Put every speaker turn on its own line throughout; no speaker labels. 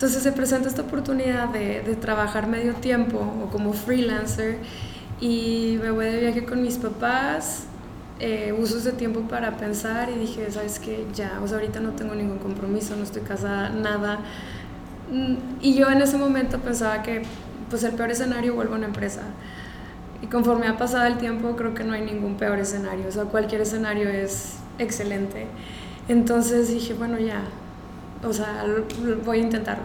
Entonces se presenta esta oportunidad de, de, trabajar medio tiempo o como freelancer y me voy de viaje con mis papás, eh, uso ese tiempo para pensar y dije, sabes que ya, o sea, ahorita no tengo ningún compromiso, no estoy casada, nada. Mm, y yo en ese momento pensaba que pues el peor escenario vuelvo a una empresa. Y conforme ha pasado el tiempo, creo que no hay ningún peor escenario, o sea, cualquier escenario es excelente. Entonces dije, bueno, ya, o sea, voy a intentarlo.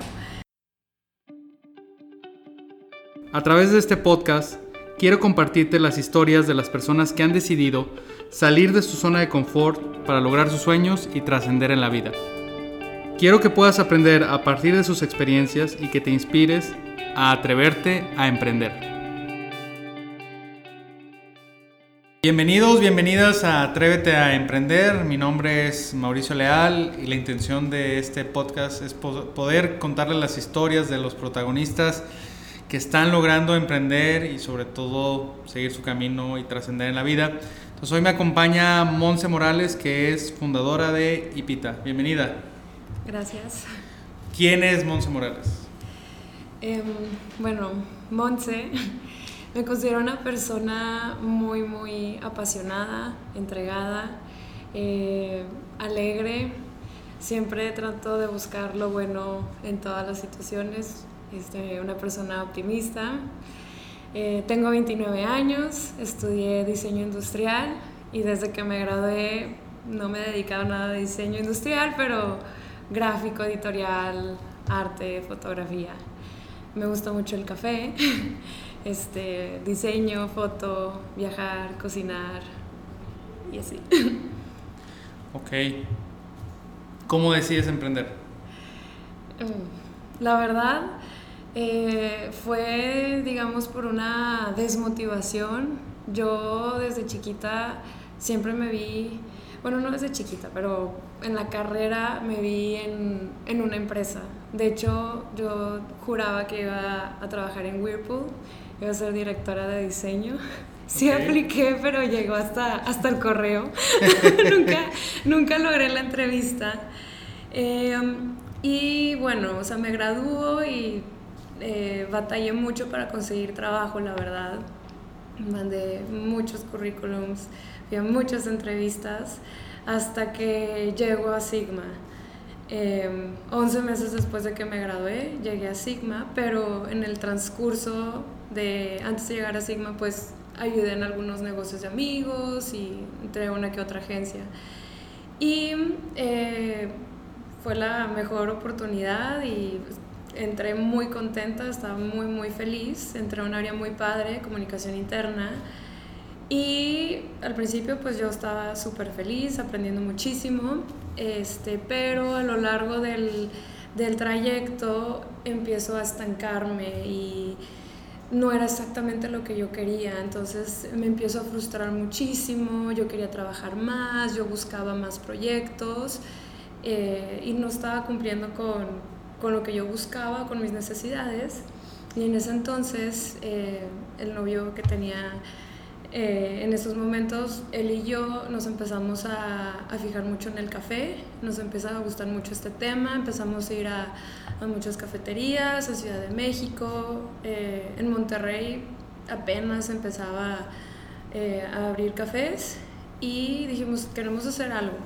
A través de este podcast, quiero compartirte las historias de las personas que han decidido salir de su zona de confort para lograr sus sueños y trascender en la vida. Quiero que puedas aprender a partir de sus experiencias y que te inspires a atreverte a emprender. Bienvenidos, bienvenidas a Atrévete a Emprender. Mi nombre es Mauricio Leal y la intención de este podcast es poder contarles las historias de los protagonistas que están logrando emprender y sobre todo seguir su camino y trascender en la vida. Entonces hoy me acompaña Monse Morales, que es fundadora de Ipita. Bienvenida.
Gracias.
¿Quién es Monse Morales?
Em, bueno, Monse me considero una persona muy, muy apasionada, entregada, eh, alegre. Siempre trato de buscar lo bueno en todas las situaciones. Este, una persona optimista. Eh, tengo 29 años, estudié diseño industrial y desde que me gradué no me he dedicado a nada de diseño industrial, pero gráfico, editorial, arte, fotografía. Me gusta mucho el café. este, diseño, foto, viajar, cocinar y así.
Ok. ¿Cómo decides emprender?
Mm, la verdad, eh, fue, digamos, por una desmotivación. Yo desde chiquita siempre me vi, bueno, no desde chiquita, pero en la carrera me vi en, en una empresa. De hecho, yo juraba que iba a trabajar en Whirlpool iba a ser directora de diseño. Sí apliqué, pero llegó hasta, hasta el correo. nunca, nunca logré la entrevista. Em, y bueno, o sea, me graduó y eh, batallé mucho para conseguir trabajo, la verdad. Mandé muchos currículums, fui a muchas entrevistas, hasta que llego a Sigma. 11 em, meses después de que me gradué, llegué a Sigma, pero en el transcurso de antes de llegar a Sigma, pues ayudé en algunos negocios de amigos y entré a una que otra agencia. Y eh, fue la mejor oportunidad y entré muy contenta, estaba muy, muy feliz. Entré a un área muy padre, comunicación interna. Y al principio pues yo estaba súper feliz, aprendiendo muchísimo, este, pero a lo largo del, del trayecto empiezo a estancarme y no era exactamente lo que yo quería, entonces me empiezo a frustrar muchísimo, yo quería trabajar más, yo buscaba más proyectos eh, y no estaba cumpliendo con, con, lo que yo buscaba, con mis necesidades. Y en ese entonces eh, el novio que tenía eh, en esos momentos, él y yo nos empezamos a, fijar mucho en el café, nos empezaba a gustar mucho este tema, empezamos a ir a, a muchas cafeterías, a Ciudad de México, eh, en Monterrey apenas empezaba eh, a abrir cafés y dijimos, queremos hacer algo,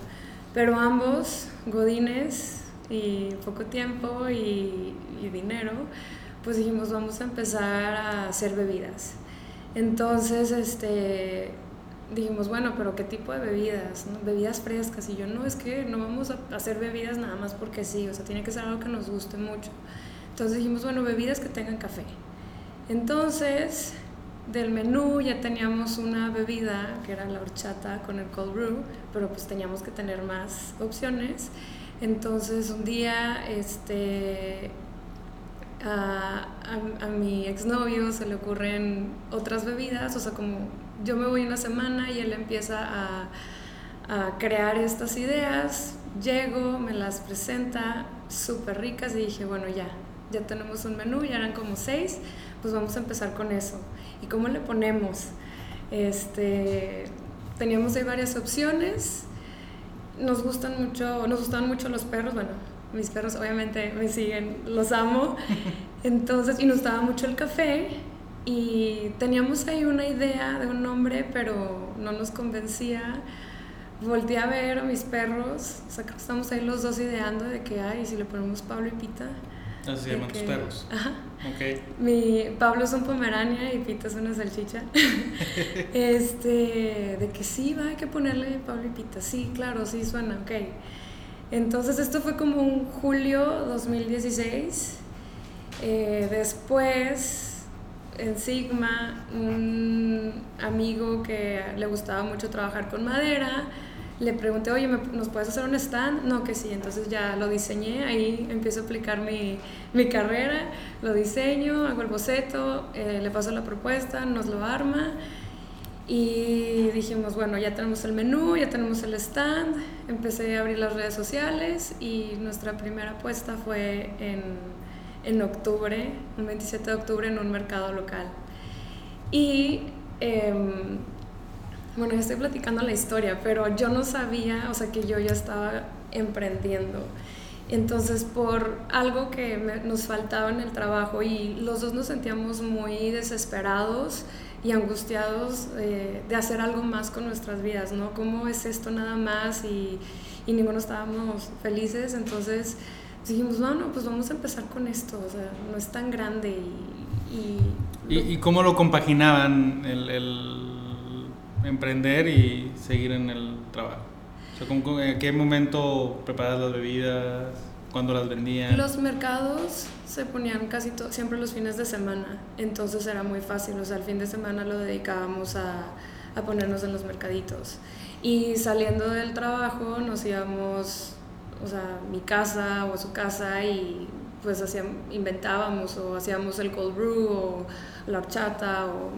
pero ambos, godines y poco tiempo y, y dinero, pues dijimos, vamos a empezar a hacer bebidas. Entonces, este, dijimos, bueno, pero ¿qué tipo de bebidas? Bebidas frescas. Y yo, no, es que no vamos a hacer bebidas nada más porque sí, o sea, tiene que ser algo que nos guste mucho. Entonces dijimos, bueno, bebidas que tengan café. Entonces, del menú ya teníamos una bebida que era la horchata con el cold brew, pero pues teníamos que tener más opciones. Entonces, un día, este, a, a, mi exnovio se le ocurren otras bebidas, o sea, como yo me voy una semana y él empieza a, a crear estas ideas, llego, me las presenta, súper ricas y dije, bueno, ya, ya tenemos un menú, ya eran como seis, pues vamos a empezar con eso. ¿Y cómo le ponemos? Este, teníamos ahí varias opciones, nos gustan mucho, nos gustan mucho los perros, bueno, mis perros obviamente me siguen, los amo. Entonces, y nos daba mucho el café y teníamos ahí una idea de un nombre, pero no nos convencía. Volteé a ver a mis perros, o sea, que estamos ahí los dos ideando de que, ay, si le ponemos Pablo y Pita.
Así se llaman tus perros.
Ajá.
Ok.
Mi Pablo es un pomerania y Pita es una salchicha. este, de que sí, va, hay que ponerle Pablo y Pita. Sí, claro, sí suena, ok. Entonces esto fue como un julio 2016. Eh, después, en Sigma, un amigo que le gustaba mucho trabajar con madera, le pregunté, oye, ¿nos puedes hacer un stand? No, que sí, entonces ya lo diseñé, ahí empiezo a aplicar mi, mi carrera, lo diseño, hago el boceto, eh, le paso la propuesta, nos lo arma y dijimos, bueno, ya tenemos el menú, ya tenemos el stand, empecé a abrir las redes sociales y nuestra primera apuesta fue en, en octubre, un 27 de octubre en un mercado local. Y... Eh, bueno, yo estoy platicando la historia, pero yo no sabía, o sea, que yo ya estaba emprendiendo. Entonces, por algo que nos faltaba en el trabajo y los dos nos sentíamos muy desesperados y angustiados eh, de hacer algo más con nuestras vidas, ¿no? ¿Cómo es esto nada más? Y, y ninguno estábamos felices, entonces dijimos, bueno, pues vamos a empezar con esto, o sea, no es tan grande y...
¿Y, ¿Y, cómo lo compaginaban el, el emprender y seguir en el trabajo? ¿En qué momento preparas las bebidas? ¿Cuándo las vendían?
Los mercados se ponían casi siempre los fines de semana, entonces era muy fácil, o sea, el fin de semana lo dedicábamos a, a ponernos en los mercaditos. Y saliendo del trabajo nos íbamos, o sea, mi casa o su casa y pues hacíamos, inventábamos o hacíamos el cold brew o la horchata o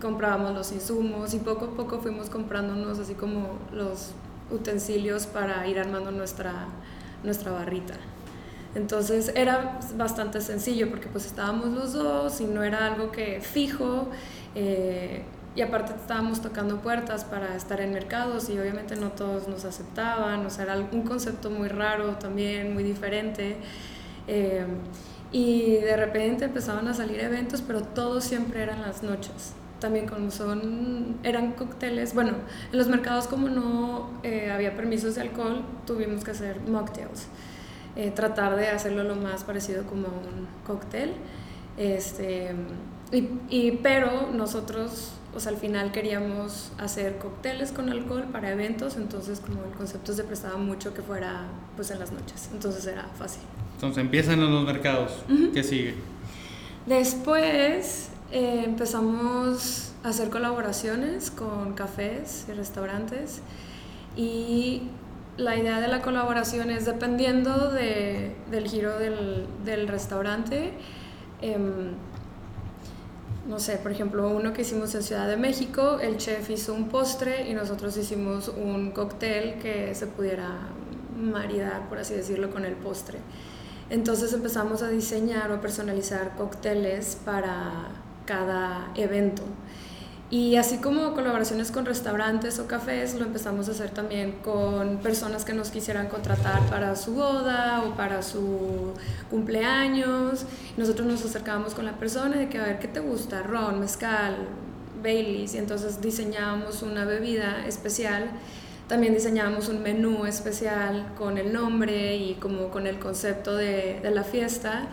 comprábamos los insumos y poco a poco fuimos comprándonos así como los utensilios para ir armando nuestra, nuestra barrita. Entonces era bastante sencillo porque pues estábamos los dos y no era algo que fijo eh, y aparte estábamos tocando puertas para estar en mercados y obviamente no todos nos aceptaban, o sea, era un concepto muy raro también, muy diferente. Eh, y de repente empezaban a salir eventos, pero todos siempre eran las noches también como son, eran cócteles, bueno, en los mercados como no eh, había permisos de alcohol, tuvimos que hacer mocktails, eh, tratar de hacerlo lo más parecido como un cóctel, este, y, y, pero nosotros, o sea, al final queríamos hacer cócteles con alcohol para eventos, entonces como el concepto se prestaba mucho que fuera pues en las noches, entonces era fácil.
Entonces empiezan en los mercados, ¿qué sigue?
Después eh, empezamos a hacer colaboraciones con cafés y restaurantes y la idea de la colaboración es dependiendo de, del giro del, del restaurante. Em, no sé, por ejemplo, uno que hicimos en Ciudad de México, el chef hizo un postre y nosotros hicimos un cóctel que se pudiera maridar, por así decirlo, con el postre. Entonces empezamos a diseñar o personalizar cócteles para cada evento. Y así como colaboraciones con restaurantes o cafés, lo empezamos a hacer también con personas que nos quisieran contratar para su boda o para su cumpleaños. Nosotros nos acercábamos con la persona de que a ver qué te gusta, ron, mezcal, Baileys, y entonces diseñábamos una bebida especial. También diseñábamos un menú especial con el nombre y como con el concepto de, de la fiesta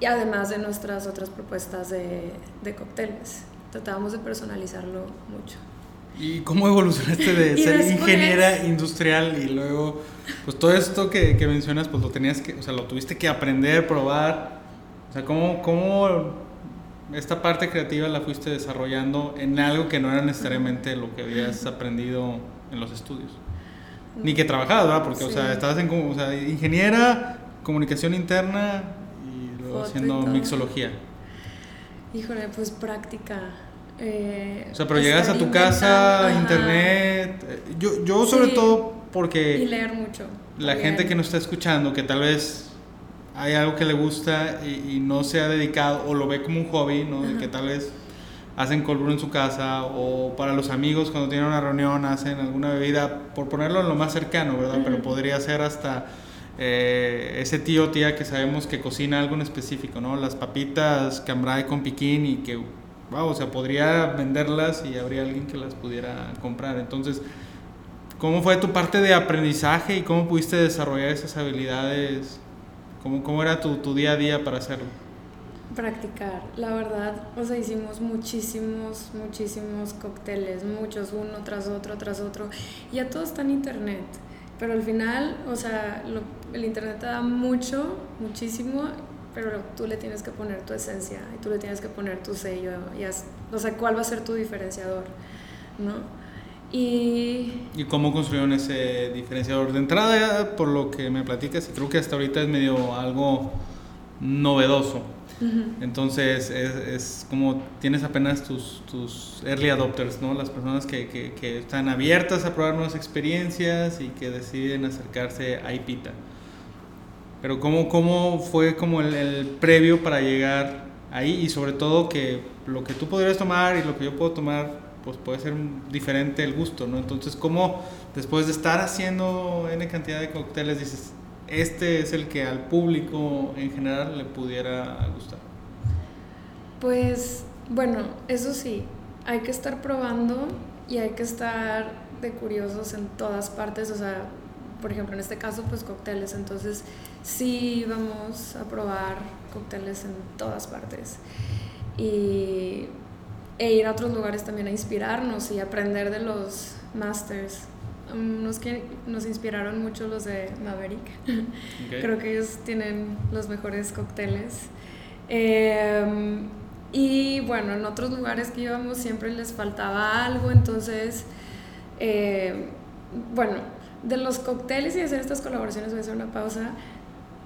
y además de nuestras otras propuestas de, de cócteles. Tratábamos de personalizarlo mucho.
¿Y cómo evolucionaste de ser ingeniera industrial y luego, pues todo esto que, que, mencionas, pues lo tenías que, o sea, lo tuviste que aprender, probar? O sea, ¿cómo, ¿cómo esta parte creativa la fuiste desarrollando en algo que no era necesariamente lo que habías aprendido en los estudios? Ni que trabajabas, ¿verdad? Porque, o sea, estabas en, o sea, ingeniera, comunicación interna, haciendo mixología?
Híjole, pues práctica. Eh,
o sea, pero llegas a tu casa, internet. Eh, yo, yo sobre todo porque...
Y leer mucho.
La gente que nos está escuchando, que tal vez hay algo que le gusta y, no se ha dedicado o lo ve como un hobby, ¿no? De que tal vez hacen cold en su casa o para los amigos cuando tienen una reunión hacen alguna bebida, por ponerlo en lo más cercano, ¿verdad? Pero podría ser hasta eh, ese tío o tía que sabemos que cocina algo en específico, ¿no? Las papitas cambrai con piquín y que, wow, o sea, podría venderlas y habría alguien que las pudiera comprar. Entonces, ¿cómo fue tu parte de aprendizaje y cómo pudiste desarrollar esas habilidades? ¿Cómo, cómo era tu, tu día a día para hacerlo?
Practicar, la verdad, o sea, hicimos muchísimos, muchísimos cócteles, muchos, uno tras otro, tras otro, ya todo está en internet. Pero al final, o sea, el internet te da mucho, muchísimo, pero tú le tienes que poner tu esencia y tú le tienes que poner tu sello, y o sea, cuál va a ser tu diferenciador, ¿no? Y...
¿Y cómo construyeron ese diferenciador? De entrada, por lo que me platicas, y creo que hasta ahorita es medio algo novedoso. Entonces es, como tienes apenas tus, tus early adopters, ¿no? Las personas que, que, están abiertas a probar nuevas experiencias y que deciden acercarse a IPITA. Pero ¿cómo, cómo fue como el, el, previo para llegar ahí y sobre todo que lo que tú podrías tomar y lo que yo puedo tomar pues puede ser diferente el gusto, ¿no? Entonces, ¿cómo después de estar haciendo N cantidad de cócteles dices, este es el que al público en general le pudiera gustar?
Pues bueno, eso sí, hay que estar probando y hay que estar de curiosos en todas partes, o sea, por ejemplo, en este caso, pues cócteles, entonces sí vamos a probar cócteles en todas partes y, e ir a otros lugares también a inspirarnos y aprender de los masters nos, que, nos inspiraron mucho los de Maverick. Creo que ellos tienen los mejores cócteles. Em, y bueno, en otros lugares que íbamos siempre les faltaba algo, entonces, em, bueno, de los cócteles y de hacer estas colaboraciones, voy a hacer una pausa.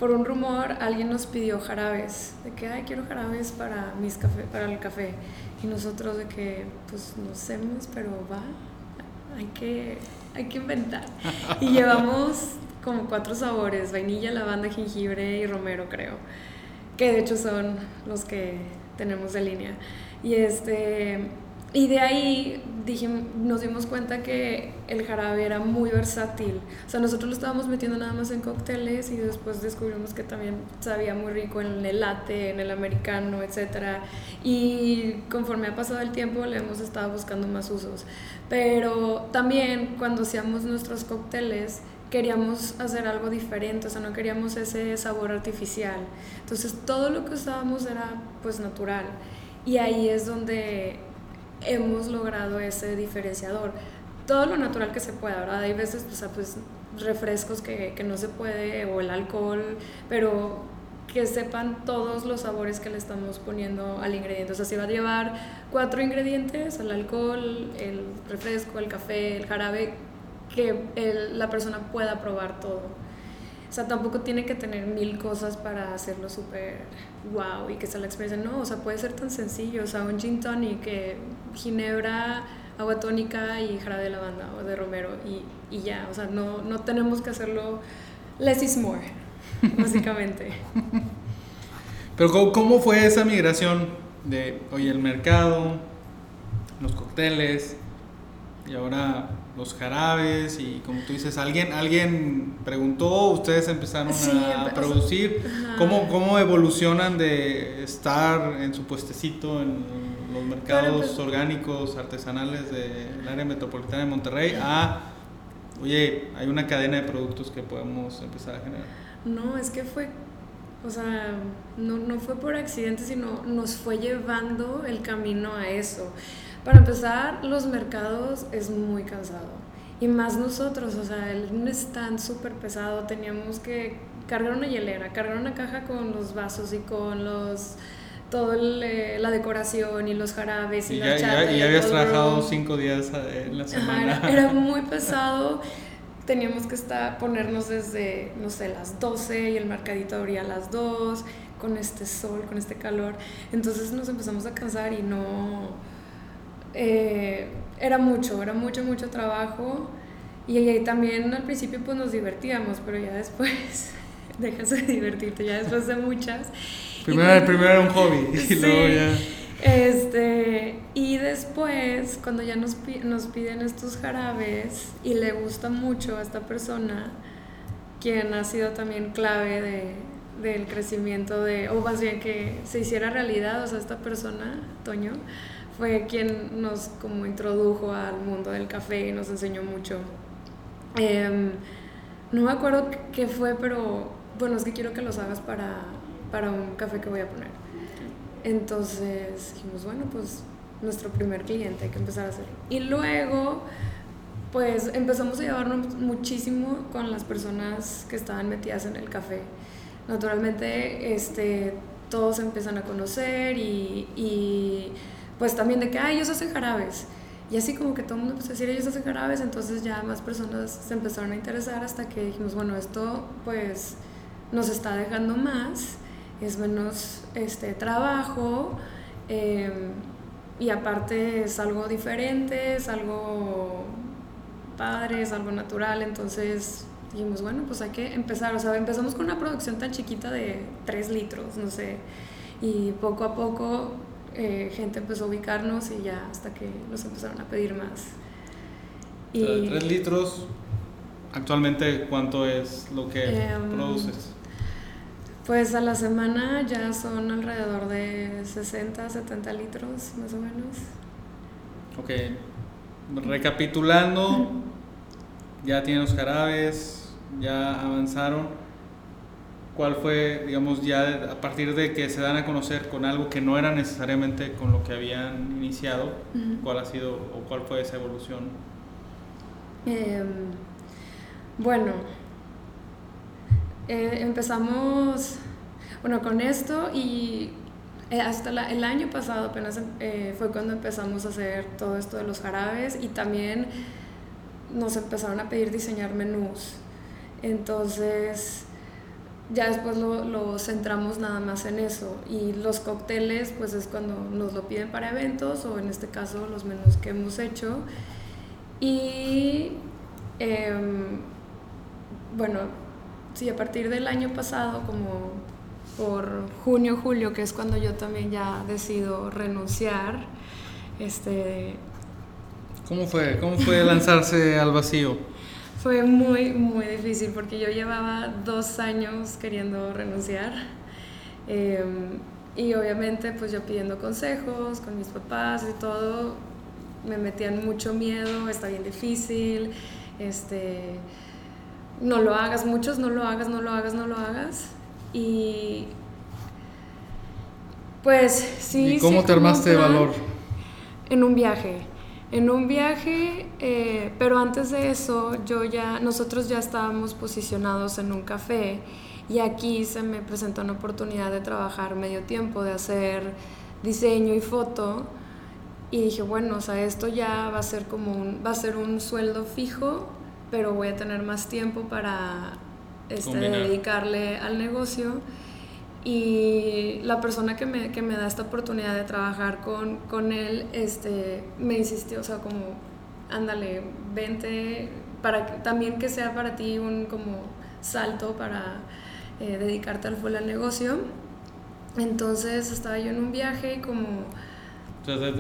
Por un rumor, alguien nos pidió jarabes, de que, ay, quiero jarabes para, mis café, para el café. Y nosotros de que, pues no sé, pero va, hay que hay que inventar. Y llevamos como cuatro sabores, vainilla, lavanda, jengibre y romero creo, que de hecho son los que tenemos de línea. Y este y de ahí dijimos, nos dimos cuenta que el jarabe era muy versátil. O sea, nosotros lo estábamos metiendo nada más en cócteles y después descubrimos que también sabía muy rico en el latte, en el americano, etc. Y conforme ha pasado el tiempo le hemos estado buscando más usos. Pero también cuando hacíamos nuestros cócteles queríamos hacer algo diferente, o sea, no queríamos ese sabor artificial. Entonces todo lo que usábamos era pues natural. Y ahí es donde hemos logrado ese diferenciador. Todo lo natural que se pueda, ¿verdad? Hay veces, o sea, pues refrescos que, que no se puede, o el alcohol, pero que sepan todos los sabores que le estamos poniendo al ingrediente. O sea, si va a llevar cuatro ingredientes, el alcohol, el refresco, el café, el jarabe, que la persona pueda probar todo. O sea, tampoco tiene que tener mil cosas para hacerlo súper wow y que sea la experiencia. No, o sea, puede ser tan sencillo. O sea, un gin tonic, que ginebra, agua tónica y jarabe de lavanda o de romero y, y ya. O sea, no, no tenemos que hacerlo less is more, básicamente.
Pero ¿cómo, fue esa migración de, oye, el mercado, los cócteles y ahora los jarabes y como tú dices, alguien, alguien preguntó, ustedes empezaron a producir, ¿Cómo, ¿cómo evolucionan de estar en su puestecito en los mercados pues orgánicos, artesanales del área metropolitana de Monterrey a, oye, hay una cadena de productos que podemos empezar a generar?
No, es que fue o sea, no, no, fue por accidente, sino nos fue llevando el camino a eso. Para empezar, los mercados es muy cansado. Y más nosotros, o sea, el stand súper pesado, teníamos que cargar una hielera, cargar una caja con los vasos y con los todo eh, la decoración y los jarabes y, la
ya, y habías trabajado cinco días eh, en la semana.
era, muy pesado. Teníamos que estar, ponernos desde, no sé, las 12 y el mercadito abría a las 2, con este sol, con este calor. Entonces nos empezamos a cansar y no eh, era mucho, era mucho, mucho trabajo. Y, ahí también al principio pues nos divertíamos, pero ya después dejas de divertirte, ya después de muchas.
Primero, primero era un hobby y luego ya...
Este, y después, cuando ya nos, nos piden estos jarabes y le gusta mucho a esta persona, quien ha sido también clave de, del crecimiento de, o más bien que se hiciera realidad, o sea, esta persona, Toño, fue quien nos como introdujo al mundo del café y nos enseñó mucho. Em, no me acuerdo qué fue, pero bueno, es que quiero que lo hagas para, para un café que voy a poner. Entonces dijimos, bueno, pues nuestro primer cliente, hay que empezar a hacerlo. Y luego, pues empezamos a llevarnos muchísimo con las personas que estaban metidas en el café. Naturalmente, este, todos se empiezan a conocer y, y pues también de que, ah, ellos hacen jarabes. Y así como que todo el mundo empezó a decir, ellos hacen jarabes, entonces ya más personas se empezaron a interesar hasta que dijimos, bueno, esto pues nos está dejando más, es menos este, trabajo. Eh, y aparte es algo diferente, es algo padre, es algo natural, entonces dijimos, bueno, pues hay que empezar, o sea, empezamos con una producción tan chiquita de 3 litros, no sé, y poco a poco eh, gente empezó a ubicarnos y ya hasta que nos empezaron a pedir más.
Y, 3 litros, actualmente, ¿cuánto es lo que em, produces?
Pues a la semana ya son alrededor de 60, 70 litros más o menos.
Ok, recapitulando, ya tienen los jarabes, ya avanzaron. ¿Cuál fue, digamos, ya a partir de que se dan a conocer con algo que no era necesariamente con lo que habían iniciado, cuál ha sido o cuál fue esa evolución?
Em, bueno, eh, empezamos, bueno, con esto y eh, hasta el año pasado apenas eh, fue cuando empezamos a hacer todo esto de los jarabes y también nos empezaron a pedir diseñar menús. Entonces, ya después lo, centramos nada más en eso. Y los cócteles, pues es cuando nos lo piden para eventos o en este caso los menús que hemos hecho. Y em, bueno, sí, a partir del año pasado, como por junio, julio, que es cuando yo también ya decido renunciar, este...
¿Cómo fue? ¿Cómo fue lanzarse al vacío?
Fue muy, muy difícil porque yo llevaba dos años queriendo renunciar. Em, y obviamente pues yo pidiendo consejos con mis papás y todo, me metían mucho miedo, está bien difícil, este, no lo hagas, muchos no lo hagas, no lo hagas, no lo hagas. Y pues sí.
¿Y cómo te armaste de valor?
En un viaje. En un viaje, eh, pero antes de eso, yo ya, nosotros ya estábamos posicionados en un café y aquí se me presentó una oportunidad de trabajar medio tiempo, de hacer diseño y foto y dije, bueno, o sea, esto ya va a ser como un, va a ser un sueldo fijo pero voy a tener más tiempo para este, dedicarle al negocio. Y la persona que me, que me, da esta oportunidad de trabajar con, con él este, me insistió, o sea, como, ándale, vente, para también que sea para ti un como salto para eh, dedicarte al full al negocio. Entonces estaba yo en un viaje como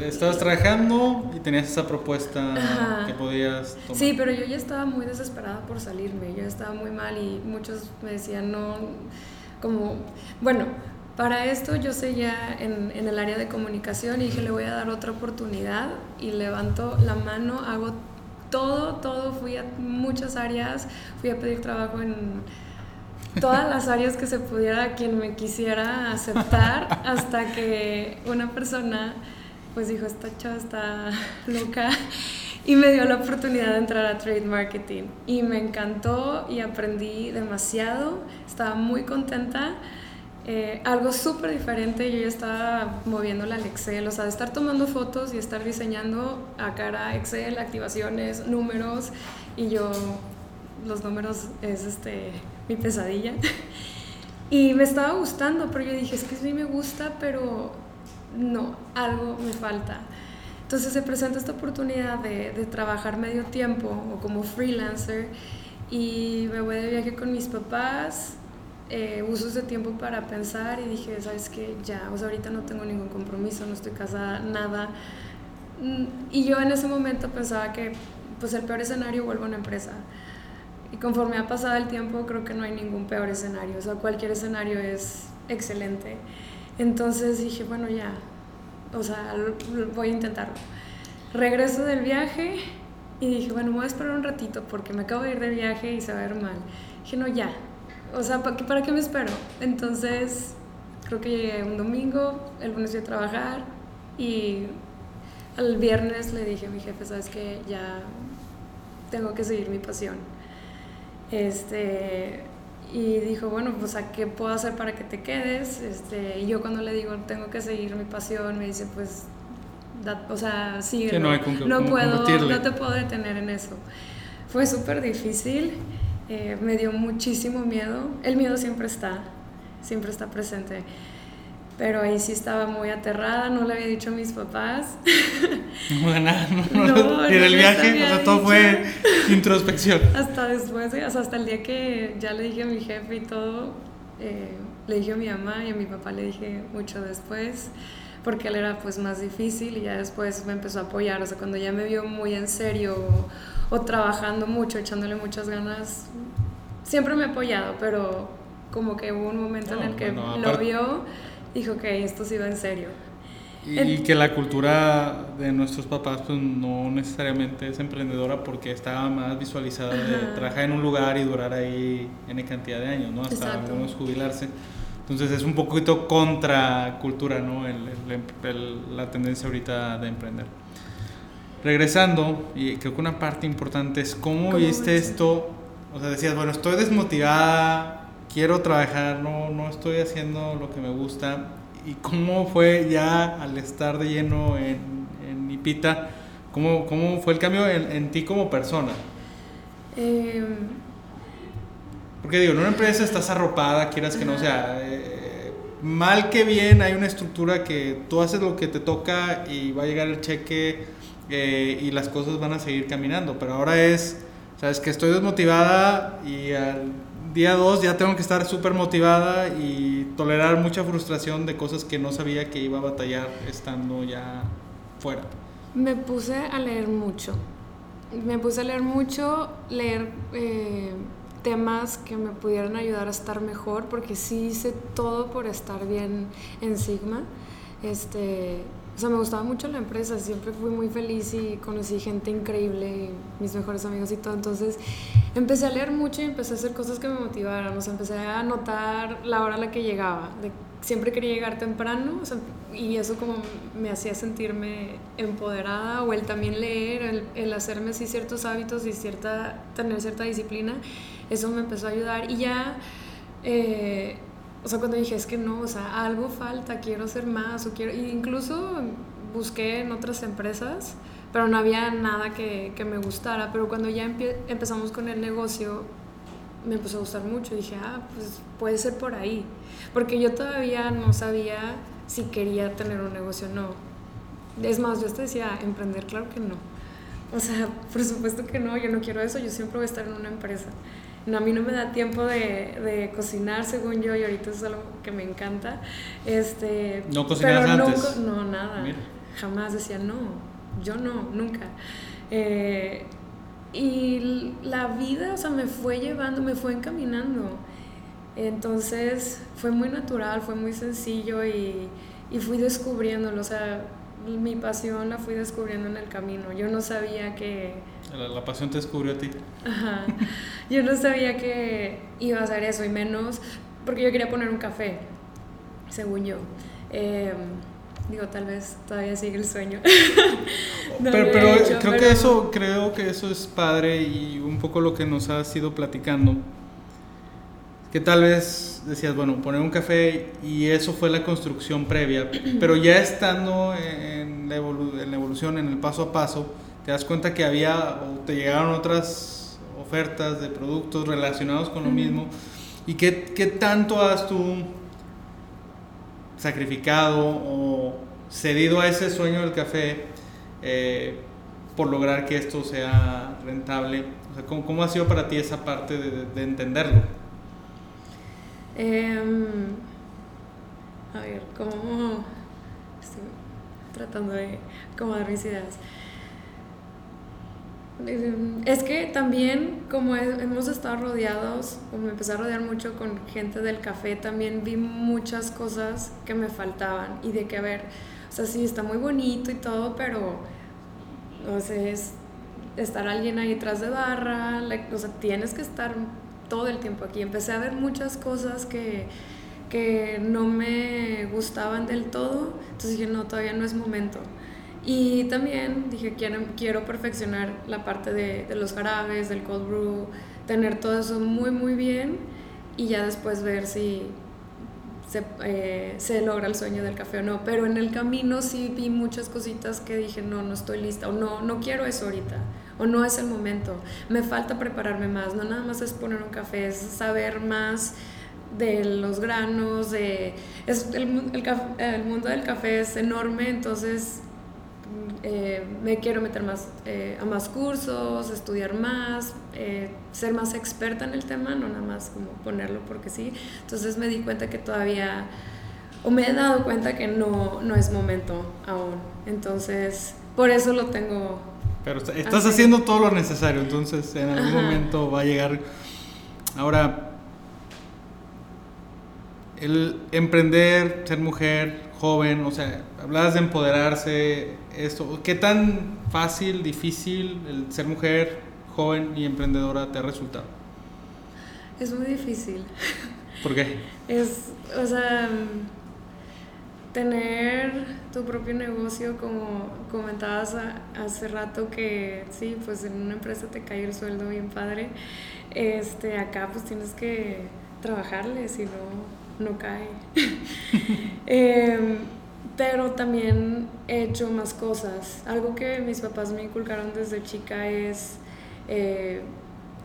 estabas trabajando y tenías esa propuesta que podías
tomar. Sí, pero yo ya estaba muy desesperada por salirme, yo estaba muy mal y muchos me decían, no, como, bueno, para esto yo seguía en, en el área de comunicación y dije, le voy a dar otra oportunidad y levanto la mano, hago todo, todo, fui a muchas áreas, fui a pedir trabajo en todas las áreas que se pudiera quien me quisiera aceptar hasta que una persona pues dijo, esta chava está loca y me dio la oportunidad de entrar a Trade Marketing. Y me encantó y aprendí demasiado, estaba muy contenta. Eh, algo súper diferente, yo ya estaba moviéndola al Excel, o sea, de estar tomando fotos y estar diseñando a cara Excel, activaciones, números, y yo, los números es este, mi pesadilla. Y me estaba gustando, pero yo dije, es que sí me gusta, pero no, algo me falta. Entonces se presenta esta oportunidad de, trabajar medio tiempo o como freelancer y me voy de viaje con mis papás, eh, uso ese tiempo para pensar y dije, sabes que ya, o sea, ahorita no tengo ningún compromiso, no estoy casada, nada. Mm, y yo en ese momento pensaba que pues el peor escenario vuelvo a una empresa. Y conforme ha pasado el tiempo, creo que no hay ningún peor escenario. O sea, cualquier escenario es excelente. Entonces dije, bueno, ya, o sea, voy a intentarlo. Regreso del viaje y dije, bueno, me voy a esperar un ratito porque me acabo de ir de viaje y se va a ver mal. Dije, no, ya. O sea, ¿para qué, ¿para qué me espero? Entonces, creo que llegué un domingo, el lunes fui a trabajar y el viernes le dije a mi jefe, sabes que ya tengo que seguir mi pasión. Este, y dijo, bueno, pues ¿a qué puedo hacer para que te quedes? Este, y yo cuando le digo, tengo que seguir mi pasión, me dice, pues, o sea, sigue. No, no puedo, no te puedo detener en eso. Fue súper difícil, eh, me dio muchísimo miedo. El miedo siempre está, siempre está presente pero ahí sí estaba muy aterrada, no le había dicho a mis papás.
No, nada, no, no, y del viaje, o sea, todo fue introspección.
Hasta después, hasta el día que ya le dije a mi jefe y todo, eh, le dije a mi mamá y a mi papá le dije mucho después, porque él era pues más difícil y ya después me empezó a apoyar, o sea, cuando ya me vio muy en serio o, trabajando mucho, echándole muchas ganas, siempre me ha apoyado, pero como que hubo un momento en el que lo vio dijo que esto sí va en serio.
Y, que la cultura de nuestros papás pues no necesariamente es emprendedora porque estaba más visualizada de trabajar en un lugar y durar ahí N cantidad de años, ¿no? Hasta algunos jubilarse. Entonces es un poquito contra cultura, ¿no? la tendencia ahorita de emprender. Regresando, y creo que una parte importante es cómo, viste esto, o sea, decías, bueno, estoy desmotivada, quiero trabajar, no, no estoy haciendo lo que me gusta. ¿Y cómo fue ya al estar de lleno en, en Ipita? ¿Cómo, ¿Cómo, fue el cambio en, en ti como persona? Em, Porque digo, en una empresa estás arropada, quieras que no sea. Eh, mal que bien, hay una estructura que tú haces lo que te toca y va a llegar el cheque eh, y las cosas van a seguir caminando. Pero ahora es, sabes que estoy desmotivada y al día dos ya tengo que estar súper motivada y tolerar mucha frustración de cosas que no sabía que iba a batallar estando ya fuera.
Me puse a leer mucho. Me puse a leer mucho, leer eh, temas que me pudieran ayudar a estar mejor, porque sí hice todo por estar bien en Sigma. Este, o sea, me gustaba mucho la empresa, siempre fui muy feliz y conocí gente increíble, mis mejores amigos y todo. Entonces empecé a leer mucho y empecé a hacer cosas que me motivaran. O sea, empecé a notar la hora a la que llegaba. De, siempre quería llegar temprano y eso como me hacía sentirme empoderada o el también leer, el, el hacerme así ciertos hábitos y cierta, tener cierta disciplina, eso me empezó a ayudar. Y ya... Eh, o sea, cuando dije, es que no, o sea, algo falta, quiero hacer más, o quiero, incluso busqué en otras empresas, pero no había nada que, que me gustara, pero cuando ya empezamos con el negocio, me empezó a gustar mucho, dije, ah, pues puede ser por ahí, porque yo todavía no sabía si quería tener un negocio o no. Es más, yo te decía, emprender, claro que no. O sea, por supuesto que no, yo no quiero eso, yo siempre voy a estar en una empresa. No, a mí no me da tiempo de, de, cocinar, según yo, y ahorita es algo que me encanta. Este,
¿No cocinabas antes?
No, nada. Jamás decía no. Yo no, nunca. Eh, y la vida, o sea, me fue llevando, me fue encaminando. Entonces fue muy natural, fue muy sencillo y, y fui descubriéndolo. O sea, mi pasión la fui descubriendo en el camino. Yo no sabía que
la, pasión te descubrió a ti.
Ajá. Yo no sabía que iba a hacer eso y menos porque yo quería poner un café, según yo. Em, digo, tal vez todavía sigue el sueño.
pero, creo que eso, creo que eso es padre y un poco lo que nos has ido platicando. Que tal vez decías, bueno, poner un café y eso fue la construcción previa, pero ya estando en la, en la evolución, en el paso a paso, te das cuenta que había o te llegaron otras ofertas de productos relacionados con lo mismo. ¿Y qué, qué, tanto has tú sacrificado o cedido a ese sueño del café eh, por lograr que esto sea rentable? O sea, ¿cómo, ¿cómo, ha sido para ti esa parte de, de entenderlo?
Em, a ver, ¿cómo...? Estoy tratando de acomodar mis ideas Es que también como hemos estado rodeados, o me empecé a rodear mucho con gente del café, también vi muchas cosas que me faltaban y de que, a ver, o sea, sí, está muy bonito y todo, pero, o sea, es estar alguien ahí detrás de barra, o sea, tienes que estar todo el tiempo aquí. Empecé a ver muchas cosas que, que no me gustaban del todo, entonces dije, no, todavía no es momento. Y también dije, quiero, quiero perfeccionar la parte de, de, los jarabes, del cold brew, tener todo eso muy, muy bien y ya después ver si se, eh, se, logra el sueño del café o no. Pero en el camino sí vi muchas cositas que dije, no, no estoy lista o no, no quiero eso ahorita o no es el momento. Me falta prepararme más, no nada más es poner un café, es saber más de los granos, de... Es, el, el, el mundo del café es enorme, entonces eh, me quiero meter más eh, a más cursos, estudiar más, eh, ser más experta en el tema, no nada más como ponerlo porque sí. Entonces me di cuenta que todavía, o me he dado cuenta que no, no es momento aún. Entonces, por eso lo tengo.
Pero estás haciendo todo lo necesario, entonces en algún momento va a llegar. Ahora, el emprender, ser mujer, joven, o sea, hablabas de empoderarse, esto, ¿qué tan fácil, difícil el ser mujer, joven y emprendedora te ha resultado?
Es muy difícil.
¿Por qué?
Es, o sea, tener tu propio negocio, como comentabas hace rato que sí, pues en una empresa te cae el sueldo bien padre, este, acá pues tienes que trabajarle, si no, no cae. eh, pero también he hecho más cosas. Algo que mis papás me inculcaron desde chica es eh,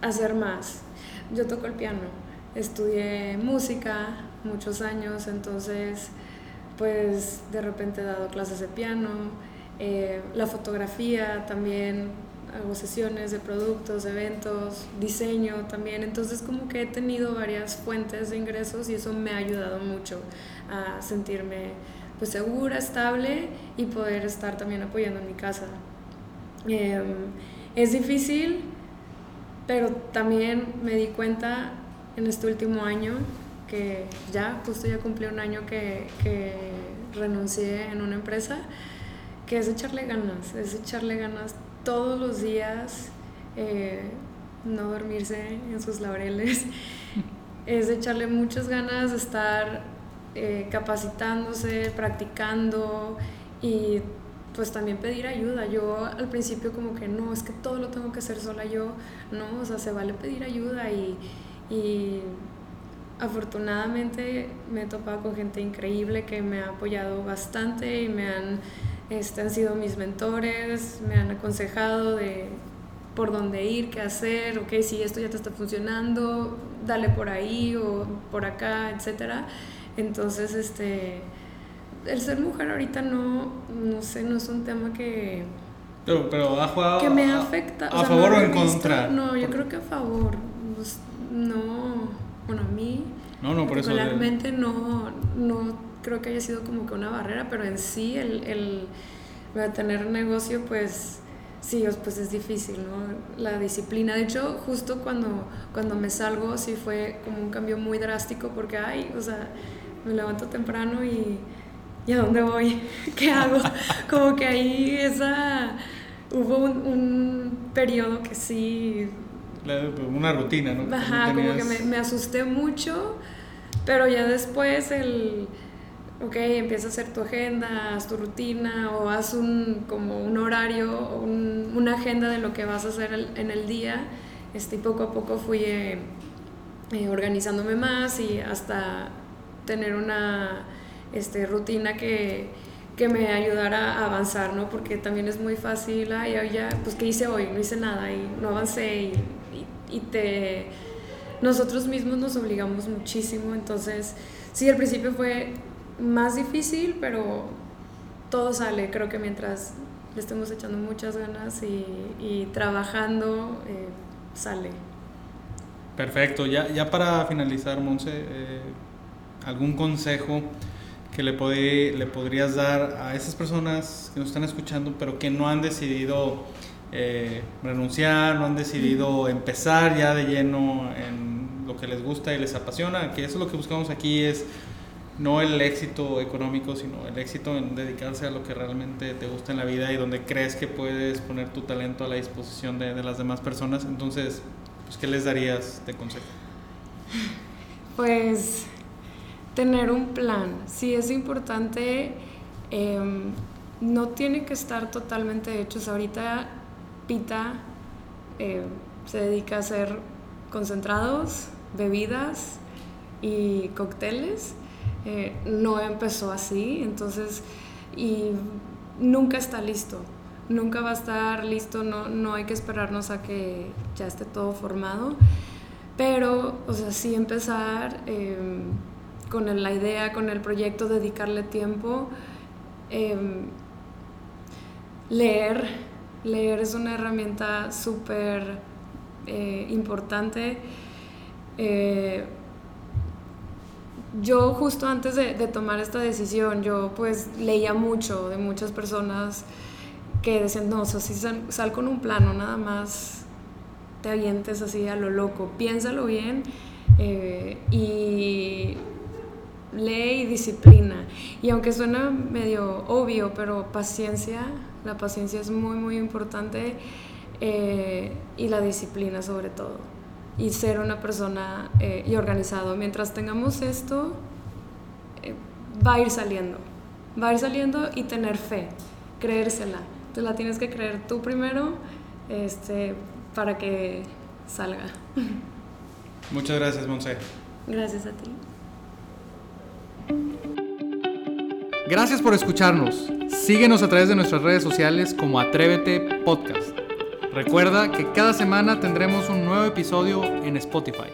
hacer más. Yo toco el piano, estudié música muchos años, entonces pues de repente he dado clases de piano, eh, la fotografía también, hago sesiones de productos, eventos, diseño también, entonces como que he tenido varias fuentes de ingresos y eso me ha ayudado mucho a sentirme pues segura, estable y poder estar también apoyando en mi casa. Em, es difícil, pero también me di cuenta en este último año que ya, justo ya cumplí un año que, que renuncié en una empresa, que es echarle ganas, es echarle ganas todos los días, eh, no dormirse en sus laureles, es echarle muchas ganas, de estar eh, capacitándose, practicando y pues también pedir ayuda. Yo al principio como que no, es que todo lo tengo que hacer sola yo, no, o sea, se vale pedir ayuda y, y afortunadamente me he topado con gente increíble que me ha apoyado bastante y me han, este, han sido mis mentores, me han aconsejado de por dónde ir, qué hacer, ok, si esto ya te está funcionando, dale por ahí o por acá, etcétera. Entonces, este, el ser mujer ahorita no, no sé, no es un tema que...
Pero, pero ha jugado...
Que me afecta.
¿A, favor o en contra?
No, yo creo que a favor. Pues, no, bueno, a mí...
No, no, por eso...
Particularmente no, no creo que haya sido como que una barrera, pero en sí el, el tener negocio, pues sí, pues es difícil, ¿no? La disciplina. De hecho, justo cuando, cuando me salgo, sí fue como un cambio muy drástico porque, ay, o sea, me levanto temprano y, ¿y a dónde voy? ¿Qué hago? Como que ahí esa, hubo un, periodo que sí...
Una rutina, ¿no?
Ajá, como que me, me asusté mucho, pero ya después el ok, empieza a hacer tu agenda, haz tu rutina o haz un, como un horario, un, una agenda de lo que vas a hacer en el día. Este, y poco a poco fui eh, eh, organizándome más y hasta tener una este, rutina que, que, me ayudara a avanzar, ¿no? Porque también es muy fácil, ay, ya, pues ¿qué hice hoy? No hice nada y no avancé y, y, te... Nosotros mismos nos obligamos muchísimo, entonces sí, al principio fue más difícil, pero todo sale, creo que mientras le estemos echando muchas ganas y, y trabajando, eh, sale.
Perfecto, ya, ya para finalizar, Monse, eh, algún consejo que le, le podrías dar a esas personas que nos están escuchando, pero que no han decidido eh, renunciar, no han decidido empezar ya de lleno en lo que les gusta y les apasiona, que eso es lo que buscamos aquí es no el éxito económico, sino el éxito en dedicarse a lo que realmente te gusta en la vida y donde crees que puedes poner tu talento a la disposición de, de las demás personas. Entonces, pues, ¿qué les darías de consejo?
Pues tener un plan. Sí es importante, em, no tiene que estar totalmente hechos. Ahorita Pita eh, se dedica a hacer concentrados, bebidas y cócteles eh, no empezó así, entonces, y nunca está listo, nunca va a estar listo, no, no hay que esperarnos a que ya esté todo formado, pero, o sea, sí empezar em, con la idea, con el proyecto, dedicarle tiempo, em, leer, leer es una herramienta súper eh, importante. Yo justo antes de, tomar esta decisión, yo pues leía mucho de muchas personas que decían, no, si sal, con un plano, nada más te avientes así a lo loco, piénsalo bien eh, y lee y disciplina. Y aunque suena medio obvio, pero paciencia, la paciencia es muy, muy importante eh, y la disciplina sobre todo y ser una persona eh, y organizado. Mientras tengamos esto, eh, va a ir saliendo, va a ir saliendo y tener fe, creérsela. Tú la tienes que creer tú primero este, para que salga.
Muchas gracias, Monse.
Gracias a ti.
Gracias por escucharnos. Síguenos a través de nuestras redes sociales como Atrévete Podcast. Recuerda que cada semana tendremos un nuevo episodio en Spotify.